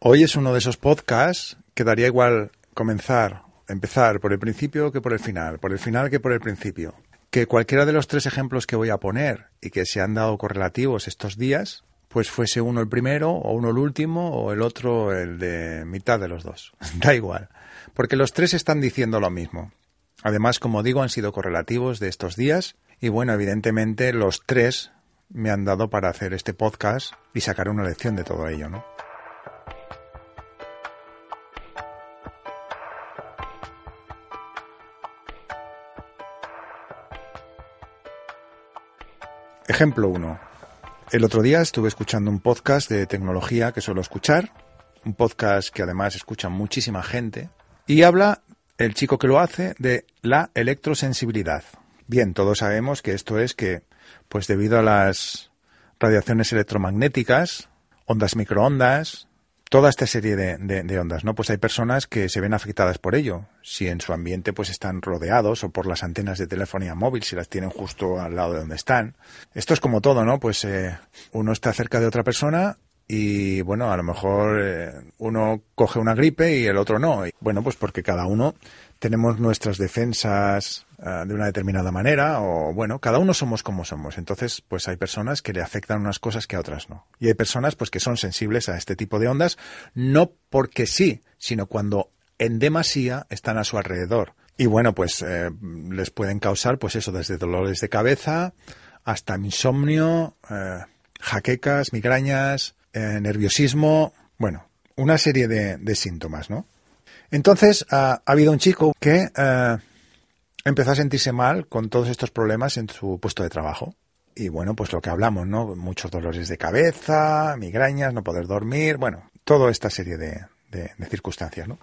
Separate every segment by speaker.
Speaker 1: Hoy es uno de esos podcasts que daría igual comenzar, empezar por el principio que por el final, por el final que por el principio. Que cualquiera de los tres ejemplos que voy a poner y que se han dado correlativos estos días, pues fuese uno el primero, o uno el último, o el otro el de mitad de los dos. da igual. Porque los tres están diciendo lo mismo. Además, como digo, han sido correlativos de estos días. Y bueno, evidentemente los tres me han dado para hacer este podcast y sacar una lección de todo ello, ¿no? Ejemplo 1. El otro día estuve escuchando un podcast de tecnología que suelo escuchar, un podcast que además escucha muchísima gente, y habla el chico que lo hace de la electrosensibilidad. Bien, todos sabemos que esto es que, pues debido a las radiaciones electromagnéticas, ondas microondas, toda esta serie de, ondas, ¿no? Pues hay personas que se ven afectadas por ello. Si en su ambiente pues están rodeados o por las antenas de telefonía móvil, si las tienen justo al lado de donde están. Esto es como todo, ¿no? Pues eh, uno está cerca de otra persona y bueno, a lo mejor eh, uno coge una gripe y el otro no. Bueno, pues porque cada uno tenemos nuestras defensas eh, de una determinada manera o bueno, cada uno somos como somos. Entonces, pues hay personas que le afectan unas cosas que a otras no. Y hay personas pues que son sensibles a este tipo de ondas no porque sí, sino cuando en demasía están a su alrededor. Y bueno, pues eh, les pueden causar pues eso desde dolores de cabeza hasta insomnio, jaquecas, migrañas, eh, nerviosismo, bueno, una serie de, síntomas, ¿no? Entonces, ha habido un chico que eh, empezó a sentirse mal con todos estos problemas en su puesto de trabajo. Y bueno, pues lo que hablamos, ¿no? Muchos dolores de cabeza, migrañas, no poder dormir, bueno, toda esta serie de, circunstancias, ¿no?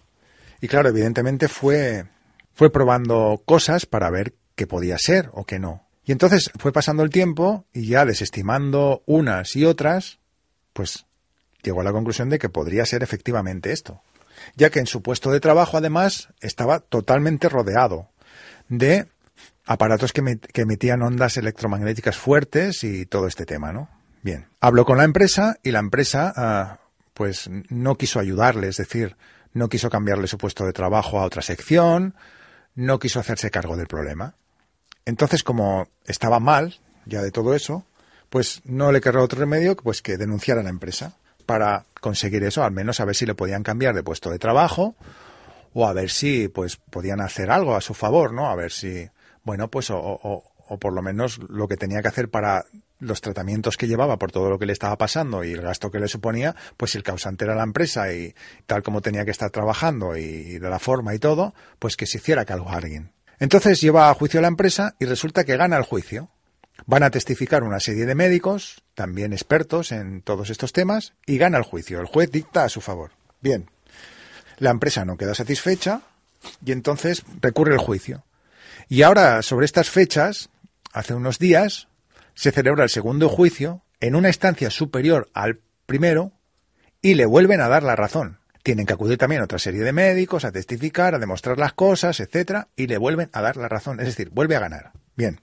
Speaker 1: Y claro, evidentemente fue, fue probando cosas para ver qué podía ser o qué no. Y entonces fue pasando el tiempo y ya desestimando unas y otras, pues llegó a la conclusión de que podría ser efectivamente esto, ya que en su puesto de trabajo además estaba totalmente rodeado de aparatos que, emitían ondas electromagnéticas fuertes y todo este tema, ¿no? Bien, habló con la empresa y la empresa ah, pues no quiso ayudarle, es decir, no quiso cambiarle su puesto de trabajo a otra sección, no quiso hacerse cargo del problema. Entonces, como estaba mal ya de todo eso, pues no le quedó otro remedio pues que denunciar a la empresa para conseguir eso, al menos a ver si le podían cambiar de puesto de trabajo o a ver si pues podían hacer algo a su favor, ¿no? A ver si, bueno, pues o, o, por lo menos lo que tenía que hacer para los tratamientos que llevaba por todo lo que le estaba pasando y el gasto que le suponía, pues el causante era la empresa y tal como tenía que estar trabajando y de la forma y todo, pues que se hiciera cargo a alguien. Entonces lleva a juicio a la empresa y resulta que gana el juicio. Van a testificar una serie de médicos, también expertos en todos estos temas, y gana el juicio. El juez dicta a su favor. Bien, la empresa no queda satisfecha y entonces recurre el juicio. Y ahora, sobre estas fechas, hace unos días, se celebra el segundo juicio en una instancia superior al primero y le vuelven a dar la razón. Tienen que acudir también otra serie de médicos a testificar, a demostrar las cosas, etcétera, y le vuelven a dar la razón. Es decir, vuelve a ganar. Bien.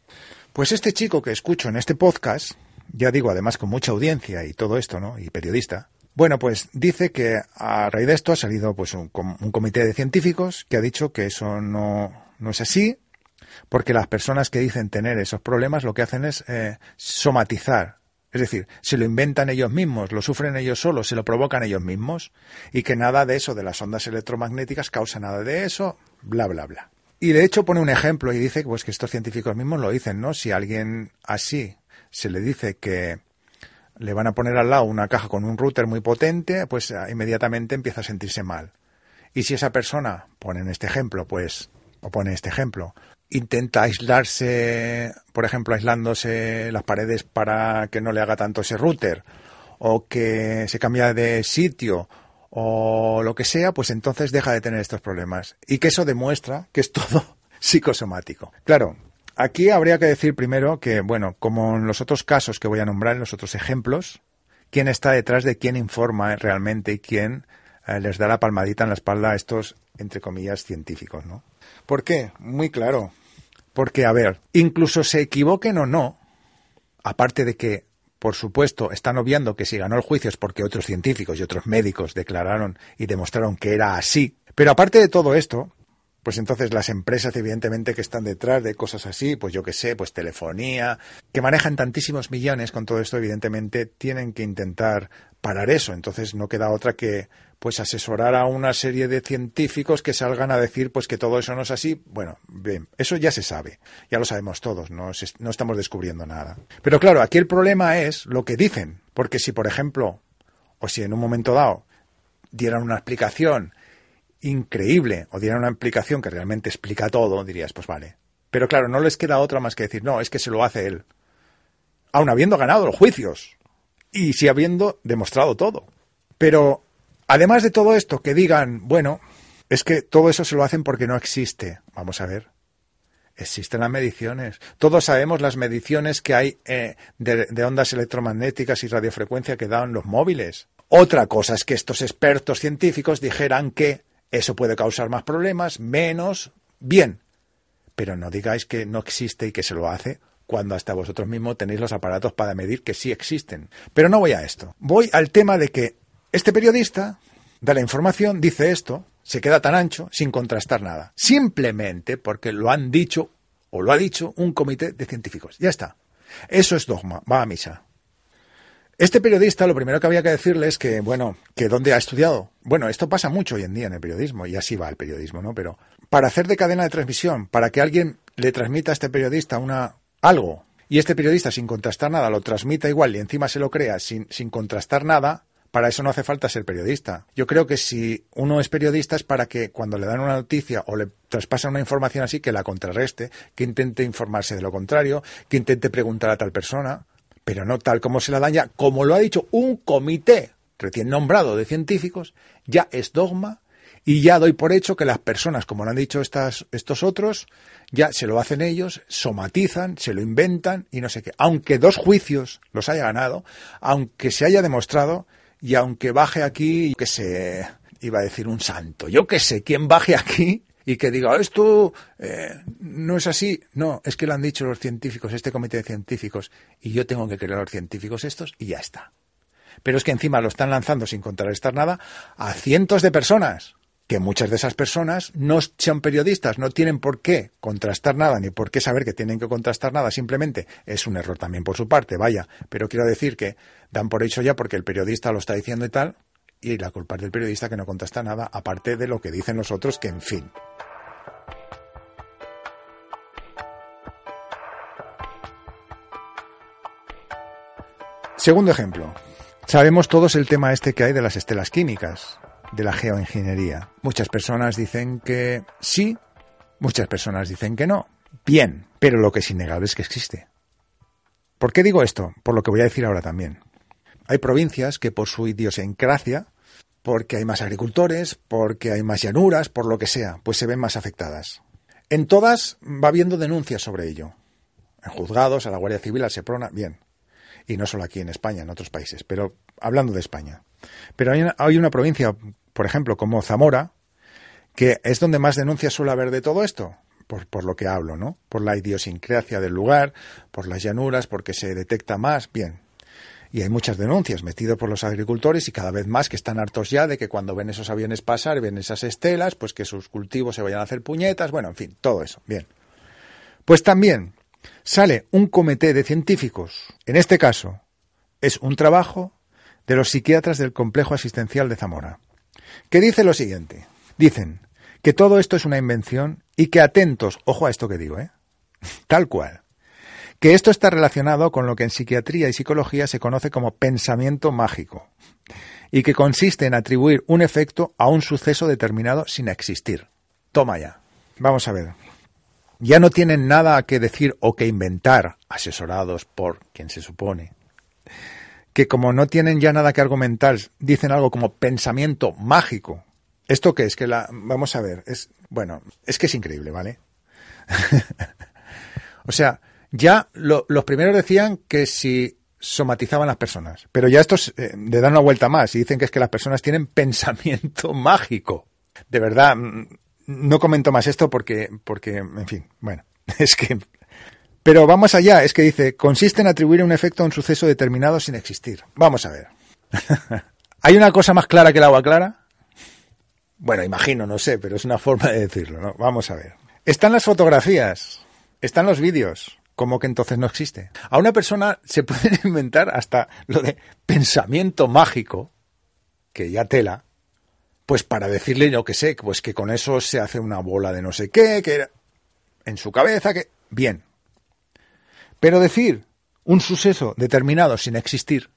Speaker 1: Pues este chico que escucho en este podcast, ya digo además con mucha audiencia y todo esto, ¿no? Y periodista, bueno, pues dice que a raíz de esto ha salido pues un, comité de científicos que ha dicho que eso no, no, es así, porque las personas que dicen tener esos problemas lo que hacen es eh, somatizar, es decir, se lo inventan ellos mismos, lo sufren ellos solos, se lo provocan ellos mismos, y que nada de eso de las ondas electromagnéticas causa nada de eso, bla, bla, bla. Y de hecho pone un ejemplo y dice pues, que estos científicos mismos lo dicen, ¿no? Si a alguien así se le dice que le van a poner al lado una caja con un router muy potente, pues ah, inmediatamente empieza a sentirse mal. Y si esa persona, pone en este ejemplo, pues, o pone este ejemplo, intenta aislarse, por ejemplo, aislándose las paredes para que no le haga tanto ese router, o que se cambia de sitio, o lo que sea, pues entonces deja de tener estos problemas. Y que eso demuestra que es todo psicosomático. Claro, aquí habría que decir primero que, bueno, como en los otros casos que voy a nombrar, en los otros ejemplos, quién está detrás de quién informa realmente y quién eh, les da la palmadita en la espalda a estos, entre comillas, científicos, ¿no? ¿Por qué? Muy claro. Porque, a ver, incluso se equivoquen o no, aparte de que, por supuesto, están obviando que si ganó el juicio es porque otros científicos y otros médicos declararon y demostraron que era así. Pero aparte de todo esto, pues entonces las empresas evidentemente que están detrás de cosas así, pues yo qué sé, pues telefonía, que manejan tantísimos millones con todo esto, evidentemente tienen que intentar parar eso. Entonces no queda otra que pues asesorar a una serie de científicos que salgan a decir pues que todo eso no es así. Bueno, bien, eso ya se sabe, ya lo sabemos todos, no, no estamos descubriendo nada. Pero claro, aquí el problema es lo que dicen, porque si por ejemplo, o si en un momento dado dieran una explicación increíble o dieran una explicación que realmente explica todo, dirías, pues vale. Pero claro, no les queda otra más que decir, no, es que se lo hace él. Aun habiendo ganado los juicios y si habiendo demostrado todo. Pero Además de todo esto, que digan, bueno, es que todo eso se lo hacen porque no existe. Vamos a ver. Existen las mediciones. Todos sabemos las mediciones que hay eh, de, ondas electromagnéticas y radiofrecuencia que dan los móviles. Otra cosa es que estos expertos científicos dijeran que eso puede causar más problemas, menos, bien. Pero no digáis que no existe y que se lo hace cuando hasta vosotros mismos tenéis los aparatos para medir que sí existen. Pero no voy a esto. Voy al tema de que este periodista da la información, dice esto, se queda tan ancho sin contrastar nada. Simplemente porque lo han dicho o lo ha dicho un comité de científicos. Ya está. Eso es dogma. Va a misa. Este periodista lo primero que había que decirle es que, bueno, que dónde ha estudiado. Bueno, esto pasa mucho hoy en día en el periodismo y así va el periodismo, ¿no? Pero para hacer de cadena de transmisión, para que alguien le transmita a este periodista una algo y este periodista sin contrastar nada lo transmita igual y encima se lo crea sin, sin contrastar nada, para eso no hace falta ser periodista. Yo creo que si uno es periodista es para que cuando le dan una noticia o le traspasan una información así, que la contrarreste, que intente informarse de lo contrario, que intente preguntar a tal persona, pero no tal como se la dan ya, como lo ha dicho un comité recién nombrado de científicos, ya es dogma y ya doy por hecho que las personas, como lo han dicho estas, estos otros, ya se lo hacen ellos, somatizan, se lo inventan y no sé qué. Aunque dos juicios los haya ganado, aunque se haya demostrado y aunque baje aquí, que se iba a decir un santo, yo qué sé, quién baje aquí y que diga, esto eh, no es así. No, es que lo han dicho los científicos, este comité de científicos, y yo tengo que creer a los científicos estos y ya está. Pero es que encima lo están lanzando sin contrarrestar nada a cientos de personas, que muchas de esas personas no son periodistas, no tienen por qué contrastar nada, ni por qué saber que tienen que contrastar nada, simplemente es un error también por su parte, vaya, pero quiero decir que dan por hecho ya porque el periodista lo está diciendo y tal, y la culpa es del periodista que no contesta nada, aparte de lo que dicen los otros, que en fin. Segundo ejemplo. Sabemos todos el tema este que hay de las estelas químicas, de la geoingeniería. Muchas personas dicen que sí, muchas personas dicen que no. Bien, pero lo que es innegable es que existe. ¿Por qué digo esto? Por lo que voy a decir ahora también. Hay provincias que por su idiosincrasia, porque hay más agricultores, porque hay más llanuras, por lo que sea, pues se ven más afectadas. En todas va habiendo denuncias sobre ello. En juzgados, a la Guardia Civil, a Seprona, bien. Y no solo aquí en España, en otros países, pero hablando de España. Pero hay una, hay una provincia, por ejemplo, como Zamora, que es donde más denuncias suele haber de todo esto, por, por, lo que hablo, ¿no? Por la idiosincrasia del lugar, por las llanuras, porque se detecta más, bien y hay muchas denuncias metidas por los agricultores y cada vez más que están hartos ya de que cuando ven esos aviones pasar, ven esas estelas, pues que sus cultivos se vayan a hacer puñetas, bueno, en fin, todo eso, bien. Pues también sale un comité de científicos, en este caso es un trabajo de los psiquiatras del complejo asistencial de Zamora, que dice lo siguiente, dicen que todo esto es una invención y que atentos, ojo a esto que digo, ¿eh? tal cual, que esto está relacionado con lo que en psiquiatría y psicología se conoce como pensamiento mágico, y que consiste en atribuir un efecto a un suceso determinado sin existir. Toma ya. Vamos a ver. Ya no tienen nada que decir o que inventar, asesorados por quien se supone que como no tienen ya nada que argumentar, dicen algo como pensamiento mágico. ¿Esto qué es? Que la, vamos a ver, es, bueno, es que es increíble, ¿vale? o sea, ya los primeros decían que si somatizaban las personas, pero ya estos eh, le dan una vuelta más y dicen que es que las personas tienen pensamiento mágico. De verdad, mm, no comento más esto porque, porque, en fin, bueno, es que pero vamos allá, es que dice, consiste en atribuir un efecto a un suceso determinado sin existir. Vamos a ver. ¿Hay una cosa más clara que el agua clara? Bueno, imagino, no sé, pero es una forma de decirlo, ¿no? Vamos a ver. Están las fotografías, están los vídeos, como que entonces no existe. A una persona se puede inventar hasta lo de pensamiento mágico, que ya tela, pues para decirle, yo que sé, pues que con eso se hace una bola de no sé qué, que en su cabeza, que... Bien, pero decir un suceso determinado sin existir,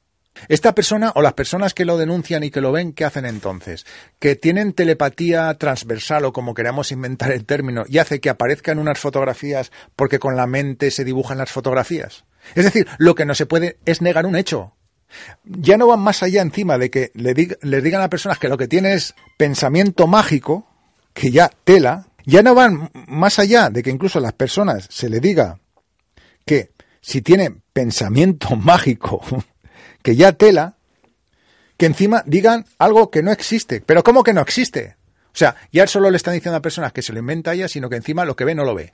Speaker 1: esta persona o las personas que lo denuncian y que lo ven, ¿qué hacen entonces? Que tienen telepatía transversal o como queramos inventar el término y hace que aparezcan unas fotografías porque con la mente se dibujan las fotografías. Es decir, lo que no se puede es negar un hecho. Ya no van más allá encima de que le les digan a personas que lo que tiene es pensamiento mágico, que ya tela, ya no van más allá de que incluso a las personas se le diga que si tiene pensamiento mágico, que ya tela, que encima digan algo que no existe. Pero ¿cómo que no existe? O sea, ya solo le están diciendo a personas que se lo inventa ella, sino que encima lo que ve no lo ve.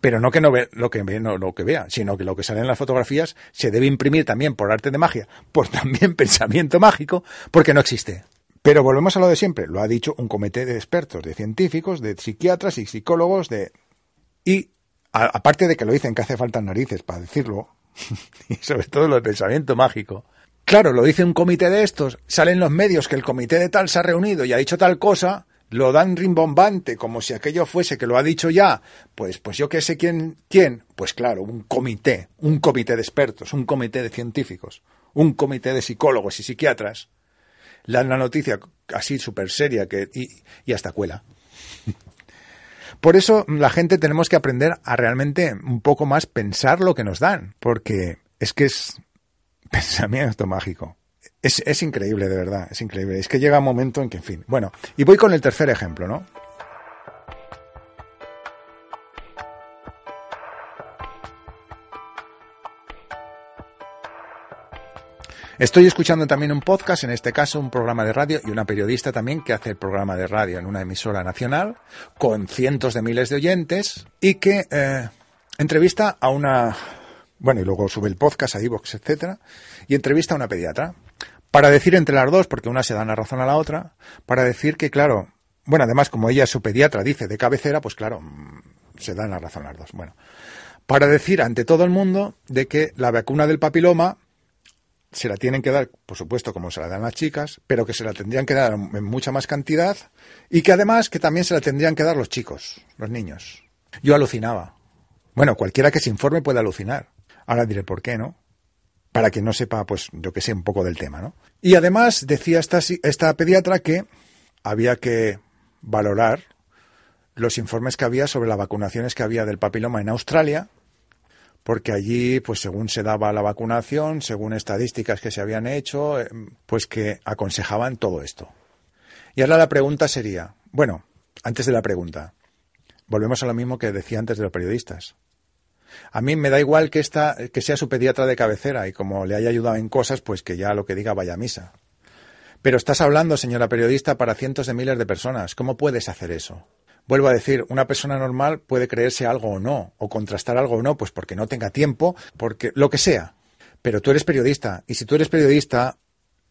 Speaker 1: Pero no que no ve lo que ve, no lo que vea, sino que lo que sale en las fotografías se debe imprimir también por arte de magia, por también pensamiento mágico, porque no existe. Pero volvemos a lo de siempre, lo ha dicho un comité de expertos, de científicos, de psiquiatras y psicólogos, de y aparte de que lo dicen que hace falta narices para decirlo, y sobre todo lo del pensamiento mágico. Claro, lo dice un comité de estos, salen los medios que el comité de tal se ha reunido y ha dicho tal cosa, lo dan rimbombante como si aquello fuese que lo ha dicho ya, pues, pues yo que sé quién, quién, pues claro, un comité, un comité de expertos, un comité de científicos, un comité de psicólogos y psiquiatras, dan la noticia así súper seria que, y, y hasta cuela. Por eso la gente tenemos que aprender a realmente un poco más pensar lo que nos dan, porque es que es pensamiento mágico. Es, es increíble, de verdad, es increíble. Es que llega un momento en que, en fin. Bueno, y voy con el tercer ejemplo, ¿no? Estoy escuchando también un podcast, en este caso un programa de radio y una periodista también que hace el programa de radio en una emisora nacional con cientos de miles de oyentes y que eh, entrevista a una, bueno, y luego sube el podcast a iVoox, etcétera, y entrevista a una pediatra para decir entre las dos, porque una se da la razón a la otra, para decir que, claro, bueno, además como ella es su pediatra, dice de cabecera, pues claro, mm, se dan la razón las dos. Bueno, para decir ante todo el mundo de que la vacuna del papiloma se la tienen que dar, por supuesto, como se la dan las chicas, pero que se la tendrían que dar en mucha más cantidad y que además que también se la tendrían que dar los chicos, los niños. Yo alucinaba. Bueno, cualquiera que se informe puede alucinar. Ahora diré por qué, ¿no? Para que no sepa, pues, yo que sé, un poco del tema, ¿no? Y además decía esta, esta pediatra que había que valorar los informes que había sobre las vacunaciones que había del papiloma en Australia, porque allí, pues según se daba la vacunación, según estadísticas que se habían hecho, eh, pues que aconsejaban todo esto. Y ahora la pregunta sería, bueno, antes de la pregunta, volvemos a lo mismo que decía antes de los periodistas. A mí me da igual que esta, que sea su pediatra de cabecera y como le haya ayudado en cosas, pues que ya lo que diga vaya a misa. Pero estás hablando, señora periodista, para cientos de miles de personas. ¿Cómo puedes hacer eso? Vuelvo a decir, una persona normal puede creerse algo o no, o contrastar algo o no, pues porque no tenga tiempo, porque lo que sea. Pero tú eres periodista, y si tú eres periodista,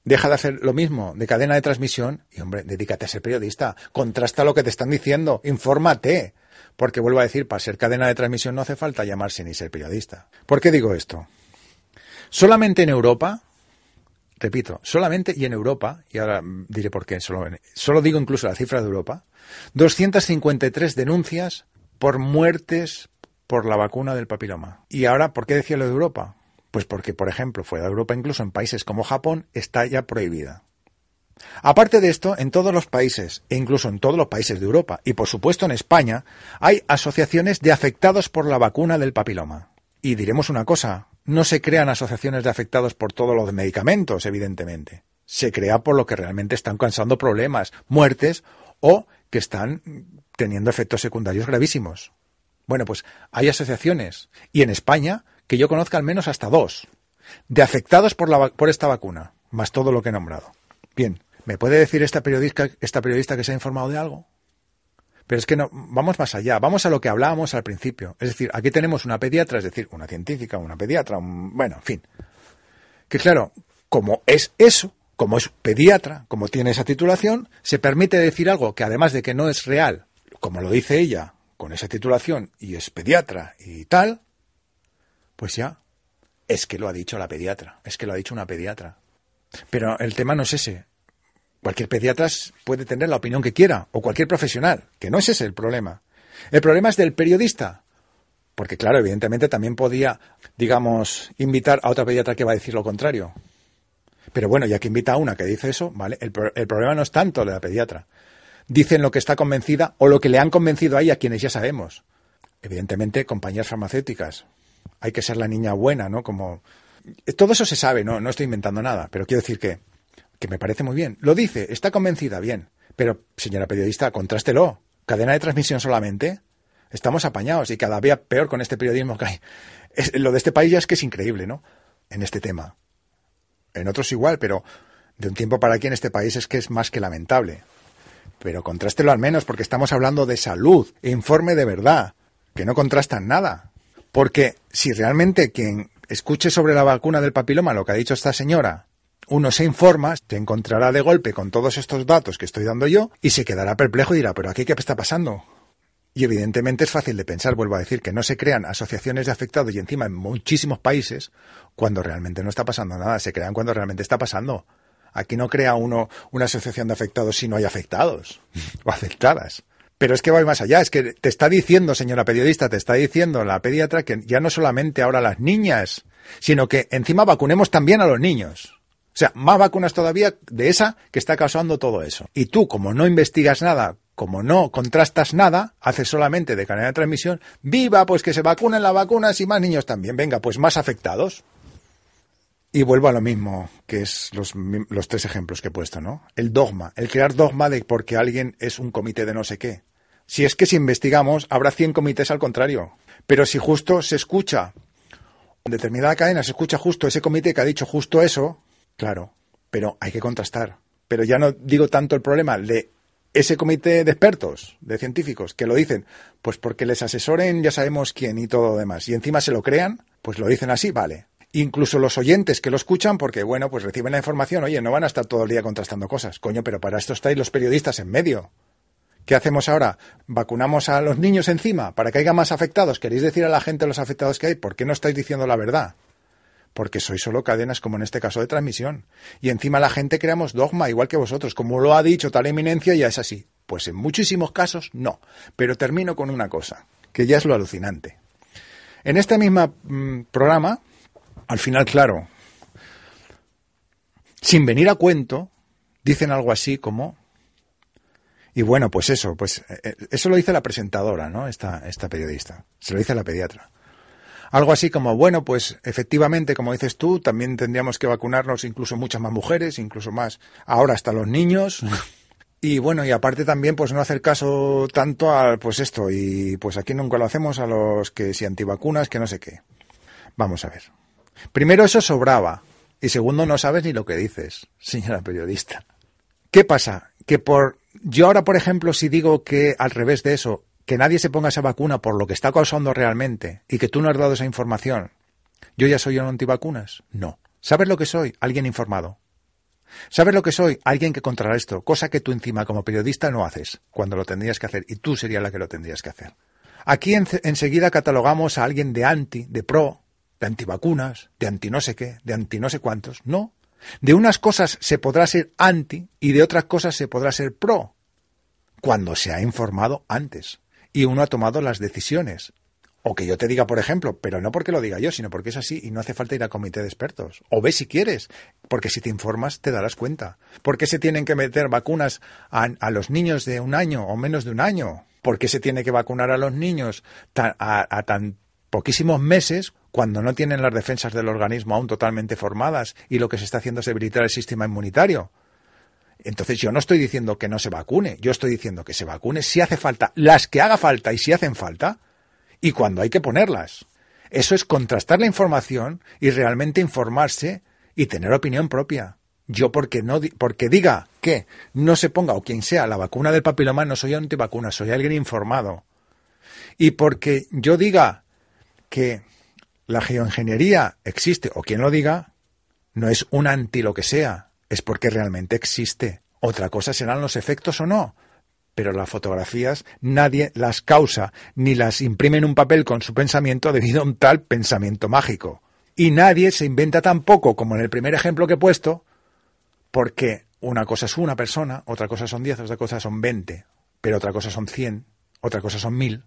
Speaker 1: deja de hacer lo mismo de cadena de transmisión y, hombre, dedícate a ser periodista. Contrasta lo que te están diciendo, infórmate. Porque vuelvo a decir, para ser cadena de transmisión no hace falta llamarse ni ser periodista. ¿Por qué digo esto? Solamente en Europa repito, solamente y en Europa, y ahora diré por qué, solo, digo incluso la cifra de Europa, 253 denuncias por muertes por la vacuna del papiloma. Y ahora, ¿por qué decía lo de Europa? Pues porque, por ejemplo, fuera de Europa, incluso en países como Japón, está ya prohibida. Aparte de esto, en todos los países, e incluso en todos los países de Europa, y por supuesto en España, hay asociaciones de afectados por la vacuna del papiloma. Y diremos una cosa, no se crean asociaciones de afectados por todos los medicamentos, evidentemente. Se crea por lo que realmente están causando problemas, muertes o que están teniendo efectos secundarios gravísimos. Bueno, pues hay asociaciones, y en España, que yo conozca al menos hasta dos, de afectados por, la, por esta vacuna, más todo lo que he nombrado. Bien, ¿me puede decir esta periodista, esta periodista que se ha informado de algo? Pero es que no, vamos más allá, vamos a lo que hablábamos al principio. Es decir, aquí tenemos una pediatra, es decir, una científica, una pediatra, bueno, en fin. Que claro, como es eso, como es pediatra, como tiene esa titulación, se permite decir algo que además de que no es real, como lo dice ella, con esa titulación, y es pediatra y tal, pues ya, es que lo ha dicho la pediatra, es que lo ha dicho una pediatra. Pero el tema no es ese. Cualquier pediatra puede tener la opinión que quiera, o cualquier profesional, que no es ese el problema. El problema es del periodista. Porque, claro, evidentemente también podía, digamos, invitar a otra pediatra que va a decir lo contrario. Pero bueno, ya que invita a una que dice eso, ¿vale? El, el problema no es tanto de la pediatra. Dicen lo que está convencida o lo que le han convencido ahí a quienes ya sabemos. Evidentemente, compañías farmacéuticas. Hay que ser la niña buena, ¿no? Como. Todo eso se sabe, no, no estoy inventando nada, pero quiero decir que que me parece muy bien. Lo dice, está convencida, bien. Pero, señora periodista, contrástelo. Cadena de transmisión solamente. Estamos apañados y cada día peor con este periodismo que hay. lo de este país ya es que es increíble, ¿no? En este tema. En otros igual, pero de un tiempo para aquí en este país es que es más que lamentable. Pero contrástelo al menos porque estamos hablando de salud, informe de verdad, que no contrastan nada. Porque si realmente quien escuche sobre la vacuna del papiloma lo que ha dicho esta señora uno se informa, se encontrará de golpe con todos estos datos que estoy dando yo y se quedará perplejo y dirá, pero aquí qué está pasando. Y evidentemente es fácil de pensar, vuelvo a decir, que no se crean asociaciones de afectados y encima en muchísimos países cuando realmente no está pasando nada, se crean cuando realmente está pasando. Aquí no crea uno una asociación de afectados si no hay afectados o afectadas. Pero es que va más allá, es que te está diciendo, señora periodista, te está diciendo la pediatra que ya no solamente ahora las niñas, sino que encima vacunemos también a los niños. O sea, más vacunas todavía de esa que está causando todo eso. Y tú, como no investigas nada, como no contrastas nada, haces solamente de cadena de transmisión, viva, pues que se vacunen las vacunas y más niños también. Venga, pues más afectados. Y vuelvo a lo mismo, que es los, los tres ejemplos que he puesto, ¿no? El dogma, el crear dogma de porque alguien es un comité de no sé qué. Si es que si investigamos, habrá 100 comités al contrario. Pero si justo se escucha, en determinada cadena se escucha justo ese comité que ha dicho justo eso, Claro, pero hay que contrastar. Pero ya no digo tanto el problema de ese comité de expertos, de científicos, que lo dicen, pues porque les asesoren ya sabemos quién y todo lo demás, y encima se lo crean, pues lo dicen así, vale. Incluso los oyentes que lo escuchan, porque bueno, pues reciben la información, oye, no van a estar todo el día contrastando cosas, coño, pero para esto estáis los periodistas en medio. ¿Qué hacemos ahora? ¿Vacunamos a los niños encima para que haya más afectados? ¿Queréis decir a la gente los afectados que hay? ¿Por qué no estáis diciendo la verdad? Porque sois solo cadenas como en este caso de transmisión. Y encima la gente creamos dogma, igual que vosotros, como lo ha dicho tal eminencia, ya es así. Pues en muchísimos casos no. Pero termino con una cosa, que ya es lo alucinante. En este mismo mm, programa, al final, claro, sin venir a cuento, dicen algo así como y bueno, pues eso, pues eh, eh, eso lo dice la presentadora, ¿no? Esta, esta periodista. Se lo dice la pediatra. Algo así como, bueno, pues efectivamente, como dices tú, también tendríamos que vacunarnos incluso muchas más mujeres, incluso más, ahora hasta los niños. Y bueno, y aparte también, pues no hacer caso tanto a, pues esto, y pues aquí nunca lo hacemos a los que si antivacunas, que no sé qué. Vamos a ver. Primero, eso sobraba. Y segundo, no sabes ni lo que dices, señora periodista. ¿Qué pasa? Que por, yo ahora, por ejemplo, si digo que al revés de eso, que nadie se ponga esa vacuna por lo que está causando realmente y que tú no has dado esa información, ¿yo ya soy un antivacunas? No. ¿Sabes lo que soy? Alguien informado. ¿Sabes lo que soy? Alguien que contrarresto, cosa que tú encima como periodista no haces cuando lo tendrías que hacer y tú serías la que lo tendrías que hacer. Aquí enseguida catalogamos a alguien de anti, de pro, de antivacunas, de anti no sé qué, de anti no sé cuántos. No. De unas cosas se podrá ser anti y de otras cosas se podrá ser pro cuando se ha informado antes y uno ha tomado las decisiones. O que yo te diga, por ejemplo, pero no porque lo diga yo, sino porque es así y no hace falta ir a comité de expertos. O ve si quieres, porque si te informas te darás cuenta. ¿Por qué se tienen que meter vacunas a, los niños de un año o menos de un año? ¿Por qué se tiene que vacunar a los niños a, a tan poquísimos meses cuando no tienen las defensas del organismo aún totalmente formadas y lo que se está haciendo es debilitar el sistema inmunitario. Entonces yo no estoy diciendo que no se vacune, yo estoy diciendo que se vacune si hace falta, las que haga falta y si hacen falta, y cuando hay que ponerlas. Eso es contrastar la información y realmente informarse y tener opinión propia. Yo porque no porque diga que no se ponga o quien sea la vacuna del papiloma no soy antivacuna, soy alguien informado. Y porque yo diga que la geoingeniería existe o quien lo diga, no es un anti lo que sea, es porque realmente existe. Otra cosa serán los efectos o no. Pero las fotografías nadie las causa ni las imprime en un papel con su pensamiento debido a un tal pensamiento mágico. Y nadie se inventa tampoco, como en el primer ejemplo que he puesto, porque una cosa es una persona, otra cosa son diez, otra cosa son veinte, pero otra cosa son cien, otra cosa son mil.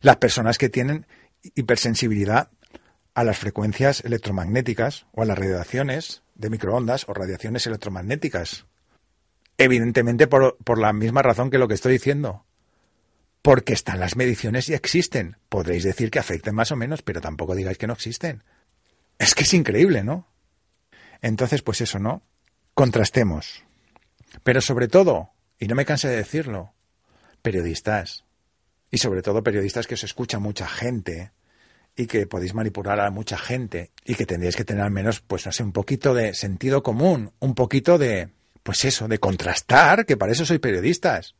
Speaker 1: Las personas que tienen hipersensibilidad a las frecuencias electromagnéticas o a las radiaciones de microondas o radiaciones electromagnéticas. Evidentemente por, por, la misma razón que lo que estoy diciendo. Porque están las mediciones y existen. Podréis decir que afecten más o menos, pero tampoco digáis que no existen. Es que es increíble, ¿no? Entonces, pues eso, ¿no? Contrastemos. Pero sobre todo, y no me canse de decirlo, periodistas. Y sobre todo periodistas que os escucha mucha gente y que podéis manipular a mucha gente y que tendríais que tener al menos, pues no sé, un poquito de sentido común, un poquito de, pues eso, de contrastar, que para eso soy periodistas.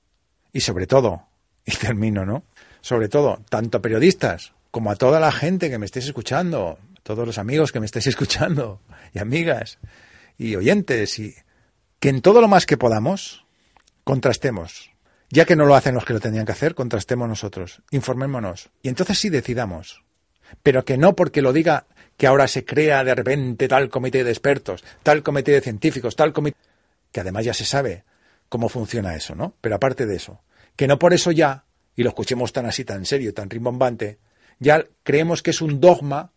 Speaker 1: Y sobre todo, y termino, ¿no? Sobre todo, tanto periodistas como a toda la gente que me estéis escuchando, todos los amigos que me estéis escuchando, y amigas, y oyentes, y que en todo lo más que podamos, contrastemos. Ya que no lo hacen los que lo tendrían que hacer, contrastemos nosotros, informémonos. Y entonces sí decidamos pero que no porque lo diga que ahora se crea de repente tal comité de expertos, tal comité de científicos, tal comité, que además ya se sabe cómo funciona eso, ¿no? Pero aparte de eso, que no por eso ya, y lo escuchemos tan así, tan serio, tan rimbombante, ya creemos que es un dogma,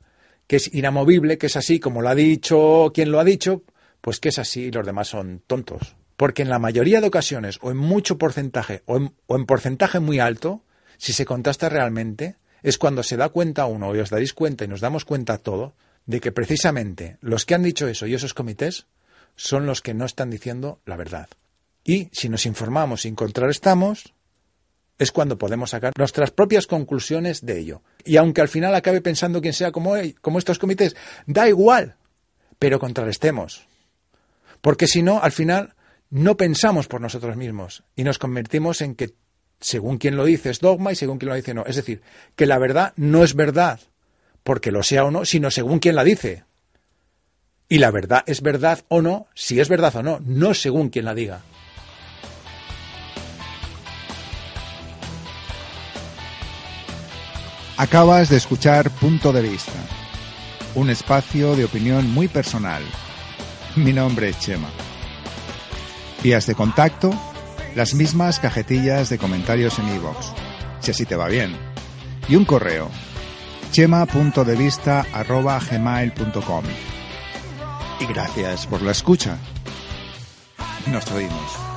Speaker 1: que es inamovible, que es así, como lo ha dicho quien lo ha dicho, pues que es así y los demás son tontos. Porque en la mayoría de ocasiones, o en mucho porcentaje, o en, o en porcentaje muy alto, si se contrasta realmente, es cuando se da cuenta uno, y os daréis cuenta y nos damos cuenta todo, de que precisamente los que han dicho eso y esos comités son los que no están diciendo la verdad. Y si nos informamos y contrarrestamos, es cuando podemos sacar nuestras propias conclusiones de ello. Y aunque al final acabe pensando quien sea como, como estos comités, da igual, pero contrarrestemos. Porque si no, al final no pensamos por nosotros mismos y nos convertimos en que según quien lo dice es dogma y según quien lo dice no. Es decir, que la verdad no es verdad porque lo sea o no, sino según quien la dice. Y la verdad es verdad o no, si es verdad o no, no según quien la diga.
Speaker 2: Acabas de escuchar Punto de Vista, un espacio de opinión muy personal. Mi nombre es Chema. Vías de contacto las mismas cajetillas de comentarios en iVoox, si así te va bien. Y un correo, chema.devista.gmail.com. Y gracias por la escucha. Nos oímos.